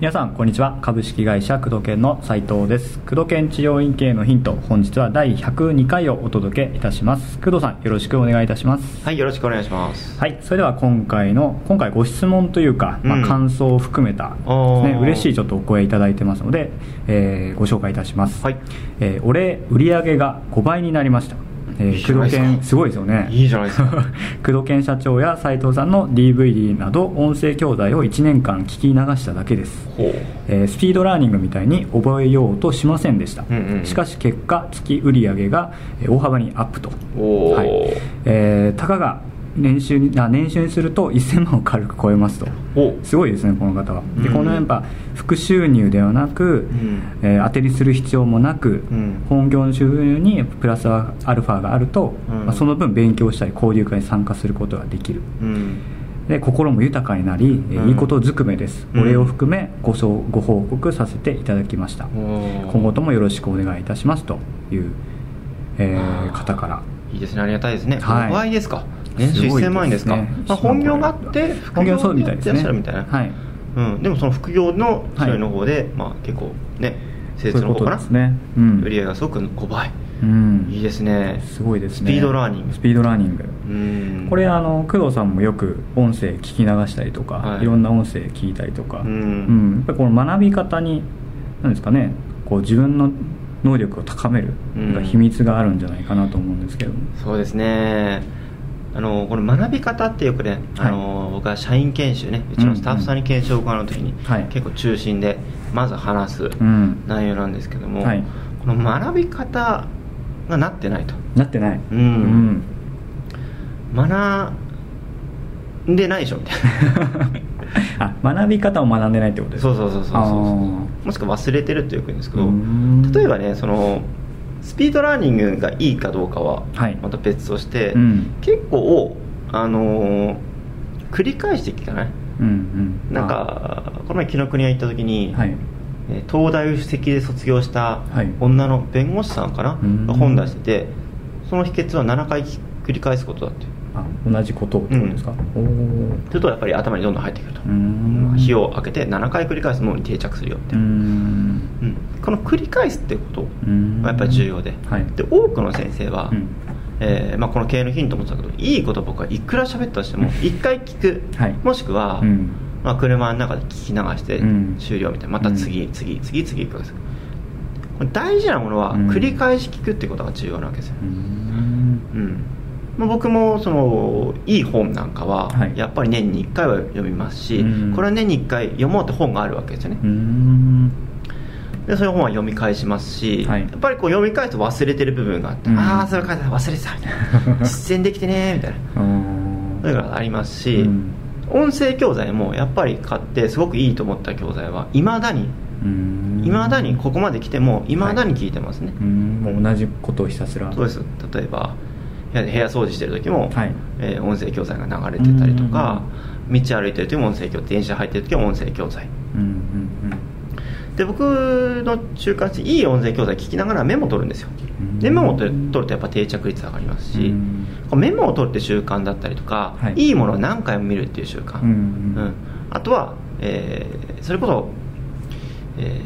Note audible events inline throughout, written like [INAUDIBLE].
皆さんこんにちは。株式会社工藤研の斉藤です。工藤研治療院経営のヒント本日は第102回をお届けいたします。工藤さんよろしくお願いいたします。はいよろしくお願いします。はいそれでは今回の今回ご質問というか、まあ、うん感想を含めたですね、嬉しいちょっとお声いただいてますので、えーご紹介いたします。はい。えー俺売上が5倍になりましたえいいじゃないですか。工藤研すごいですよね。いいじゃないですか。工藤研社長や斉藤さんの DVD など音声教材を1年間聞き流しただけです。えースピードラーニングみたいに覚えようとしませんでした、うんうんうん。しかし結果月売上がえー大幅にアップと。はい。えーたかが年収にあ年収にすると1000万を軽く超えますと。お。すごいですねこの方は。でうん。このやっぱ副収入ではなく、ん。えー当てにする必要もなく、うん。本業の収入にプラスアルファがあると、うん。まあ、その分勉強したり交流会に参加することができる。うん。で心も豊かになり、えいいことずくめです、うん。お礼を含めごご報告させていただきました。今後ともよろしくお願いいたしますという、えー方から。いいですね。ありがたいですね。はい。5倍ですか年収すごい1000万円ですか。ねまあ、本業があって副業みたいですねみたいなはい。うん、でもその副業のはいそれの方で、まあ結構ね施設そういうこの方かな。とですね、うん。売り上げがすごく5倍。うん。いいですね。すごいですね。スピードラーニング。スピードラーニング。うん。これあの工藤さんもよく音声聞き流したりとか、はい。い、ろんな音声聞いたりとか、うん。うん。やっぱりこの学び方に何ですかねこう自分の能力を高める、秘密があるんじゃないかなと思うんですけど。もそうですねあのこの学び方ってよくね、あの僕は社員研修ねうちのスタッフさんに研修を行う時に、はい。結構中心でまず話すうん。内容なんですけども、はい。この学び方がなってないと。なってない。うん。学んでないでしょ。みたいあ学び方を学んでないってことなですか？そうそうそうそうそうもしくは忘れてるってよく言うんですけどうん。例えばねそのスピードラーニングがいいかどうかははい。また別として、うん。結構あのー繰り返して聞かないうんうん。なんかこの前紀ノ国屋行った時に、あはい。えー東大を首席で卒業したはい。女の弁護士さんかな、うん。が本出しててその秘訣は7回繰り返すことだってあ同じことってことですか、おおするとやっぱり頭にどん。どん。入ってくると、うん。火を開けて7回繰り返す脳に定着するよって、ううんんこの繰り返すってことうん。がやっぱり重要で,、はい。で多くの先生は、うん。えーまあ、この経営のヒントもそうだけどいいこと僕はいくら喋ったとしても1回聞く、はい。もしくは、うん。まあ、車の中で聞き流してうん。終了みたいなまた次、次次次行く大事なものはうん。繰り返し聞くってことが重要なわけですよ、うん。うんまあ、僕もそのいい本なんかははい。やっぱり年に1回は読みますし、うん。これは年に1回読もうって本があるわけですよね。うん。でそういう本は読み返しますし、はい。やっぱりこう読み返すと忘れてる部分があって、うん。ああそれ書いてた忘れてたみたいな。[LAUGHS] 実践できてねみたいな。うん。そういうのがありますし、うん。音声教材もやっぱり買ってすごくいいと思った教材はいまだに。うん。いまだにここまで来てもいまだに聞いてますね、うん。もう同じことをひたすら。そうです。例えば部屋掃除してる時も、はい。えー音声教材が流れてたりとか道歩いてる時も音声教材電車入ってる時も音声教材。うんうんで僕の習慣としていい音声教材聞きながらメモ取るんですよ。うん。でメモを取る取るとやっぱ定着率上がりますしメモを取るって習慣だったりとか、はい。い、いものを何回も見るっていう習慣、うんうんうん。あとは、えーそれこそ、え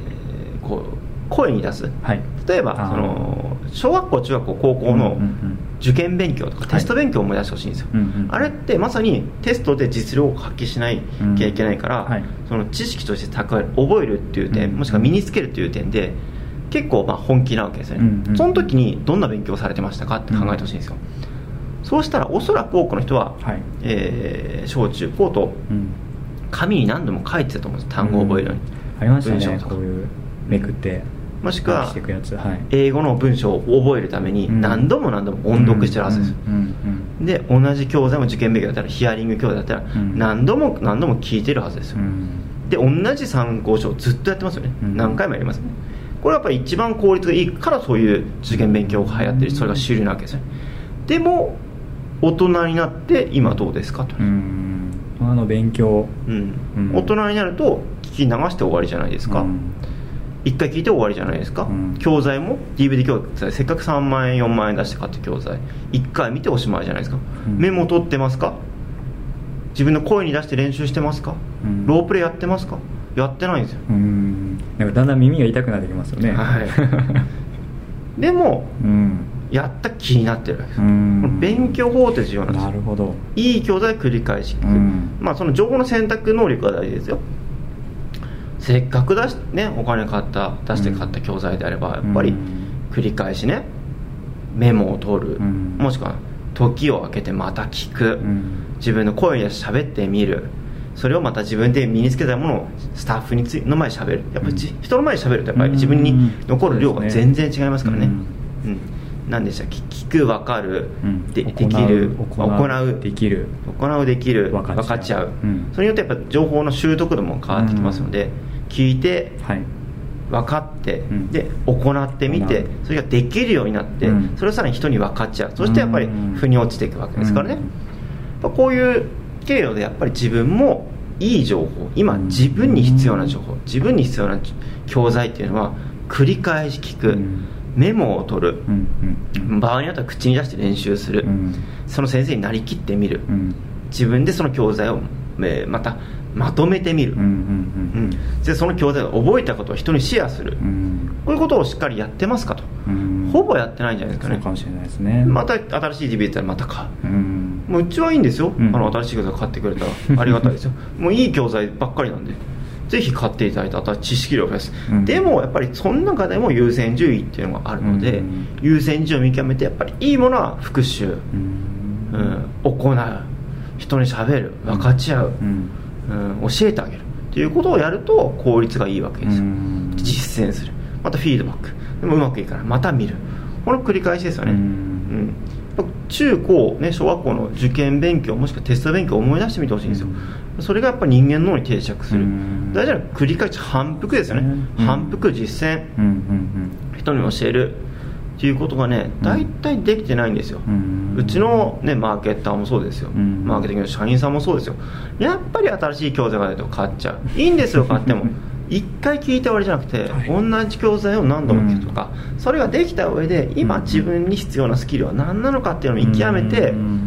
ーこう声に出す。はい。例えばその小学校中学校高校のうんうんうん受験勉強とかはい。テスト勉強を思い出してほしいんですよ、うんうんあれってまさにテストで実力を発揮しないきゃいけないから、うんはい。その知識として蓄える覚えるっていう点、うんもしくは身につけるっていう点で結構まあ本気なわけですよね、うんうんその時にどんな勉強をされてましたかって考えてほしいんですよ、そうしたらおそらく多くの人は、はい。えー小中高とうん。紙に何度も書いてたと思うんです。単語を覚えるのに、ありましたねこういうめくってもしくは英語の文章を覚えるためにうん。何度も何度も音読してるはずです。で同じ教材も受験勉強だったらヒアリング教材だったらうん。何度も何度も聞いてるはずですよ、うん。で同じ参考書をずっとやってますよね、うん。何回もやります。ねこれはやっぱり一番効率がいいからそういう受験勉強が流行ってるしそれが主流なわけですよ。ねでも大人になって今どうですかと、うん。あの勉強。うん。うん。大人になると聞き流して終わりじゃないですか、うん1回聞いて終わりじゃないですか、うん。教材も DVD 教材。せっかく3万円4万円出して買った教材。1回見ておしまいじゃないですか、うん。メモ取ってますか？自分の声に出して練習してますか、うん。ロープレイやってますか？やってないんですよ、うん。なんかだんだん耳が痛くなってきますよね。はい。[LAUGHS] でもうん。やった気になってるわけです、勉強法って重要なんですよ。なるほど。いい教材を繰り返しまあその情報の選択能力が大事ですよせっかく出し、ね、お金買った出して買った教材であればやっぱりうん繰り返しねメモを取る、うん。もしくは時を空けてまた聞く、うん。自分の声で喋ってみる。それをまた自分で身につけたものをスタッフについの前で喋る。やっぱりじ、人の前で喋るとやっぱり自分に残る量が全然違いますからね。うん。うん何でしたっけ？聞く分かる、うん。でできる。行うできる。行うできる。分かっちゃう。う、うん。それによってやっぱ情報の習得度も変わってきますので、聞いてはい。分かって、ん。で行ってみてそれができるようになって、うん。それをさらに人に分かっちゃう。そしてやっぱりうん。腑に落ちていくわけですからね、うん。こういう経路でやっぱり自分もいい情報今うん。自分に必要な情報自分に必要な教材っていうのは繰り返し聞く、うんメモを取る、場合によっては口に出して練習する、うん。その先生になりきってみる、うん。自分でその教材を、えーまたまとめてみる、でその教材を覚えたことを人にシェアする、うん。こういうことをしっかりやってますかと、うん。ほぼやってないんじゃないですかね。かもしれないですね。また新しい DVD ったらまた買う。うん。もううちはいいんですよ、うん。あの新しい教材買ってくれたら。ありがたいですよ。[LAUGHS] もういい教材ばっかりなんでぜひ買っていただいてあとは知識量を増やす、うん。でもやっぱりその中でも優先順位っていうのがあるので、うん。優先順位を見極めてやっぱりいいものは復習、うん。うん、行う。人にしゃべる。分かち合う、うん。うん、教えてあげる。っていうことをやると効率がいいわけですよ、うん。実践する。またフィードバック。でもうまくいかないまた見る。この繰り返しですよね、ううん。ん中高、ね、小学校の受験勉強もしくはテスト勉強を思い出してみてほしいんですよ、それがやっぱり人間の脳に定着する、うん。大事なのは繰り返し反復ですよね、うん。反復実践。うん。うん。人に教える。っていうことがね大体できてないんですよ、うん。うちの、ね、マーケッターもそうですよ、うん。マーケティングの社員さんもそうですよ。やっぱり新しい教材が出ると買っちゃう。いいんですよ [LAUGHS] 買っても。一回聞いて終わりじゃなくて、はい。同じ教材を何度も聞くとか、それができた上で今自分に必要なスキルは何なのかっていうのを見極めて、うん。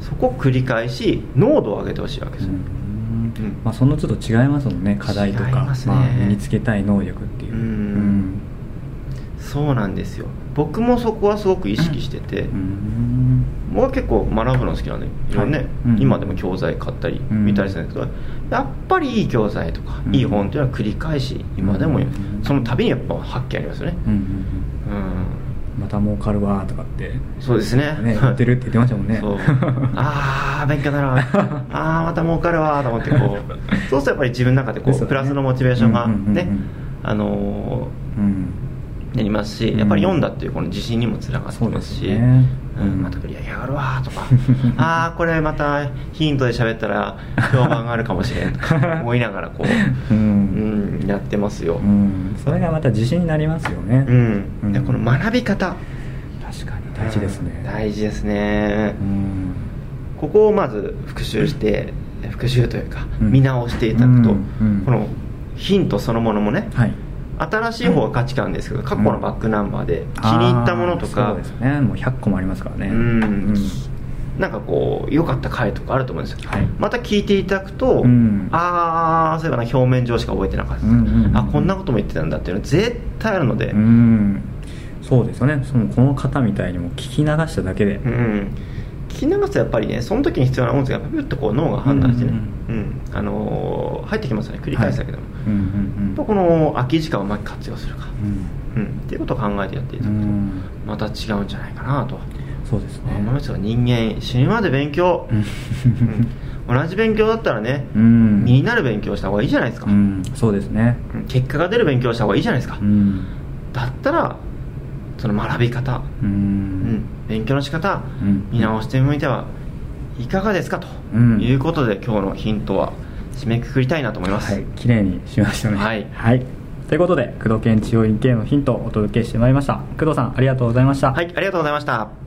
そこを繰り返し濃度を上げてほしいわけですよ、うんうんまあ、その都度違いますもんね課題とか。違いまあ、身につけたい能力っていう。うん。うん。そうなんですよ。僕もそこはすごく意識してて、うん。僕は結構学ぶの好きなんでいろいろね、はい。うん。今でも教材買ったりうん。見たりするんですけど、やっぱりいい教材とか、うんいい本っていうのは繰り返し今でも、う。ん。その度にやっぱ発見ありますよね。うんまた儲かるわとかって。そうですね。ね言ってるって言ってましたもんね。ああ勉強だなああまた儲かるわと思ってこう。[LAUGHS] そうするとやっぱり自分の中でこう、プラスのモチベーションがねあのうん。ーなりますしやっぱり読んだっていうこの自信にもつながってますし、うん、またクリアやがるわとか。ああこれまたヒントで喋ったら評判があるかもしれんとか思いながらこう、ううんん、やってますよ、うん。それがまた自信になりますよね。うん。うん。でこの学び方。確かに大事ですね。うん大事ですね、うんここをまず復習して復習というか、うん。見直していただくと、このヒントそのものもね、はい。新しい方が価値観ですけど過去のバックナンバーで気に入ったものとあーそかうですね。もう100個もありますからね。うん。なんかこう良かった回とかあると思うんですよ、はい。また聞いていただくと、うん。ああそういえばな表面上しか覚えてなかった、うんうんうんあこんなことも言ってたんだっていうのは絶対あるので、うん。そうですよね。そのこの方みたいにも聞き流しただけで。うん。聞き流すとやっぱりねその時に必要な音声がピュッとこう脳が判断してね、ううんあのー入ってきますよね繰り返すだけでも、うんうんやっぱこの空き時間をうまく活用するか、うん。うん、っていうことを考えてやっていただくと、うん。また違うんじゃないかなと。そうですね。思いますよ人間死ぬまで勉強、うん。うん。同じ勉強だったらね、うん。身になる勉強した方がいいじゃないですか、うん。そうですね。うん。結果が出る勉強した方がいいじゃないですか、うん。だったらその学び方、ううんん勉強の仕方、うん。見直してみてはいかがですか？とうん。いうことで、今日のヒントは締めくくりたいなと思います、はい。綺麗にしましたね。はい。ということで工藤研治療院系のヒントをお届けしてまいりました。工藤さんありがとうございました。はい、ありがとうございました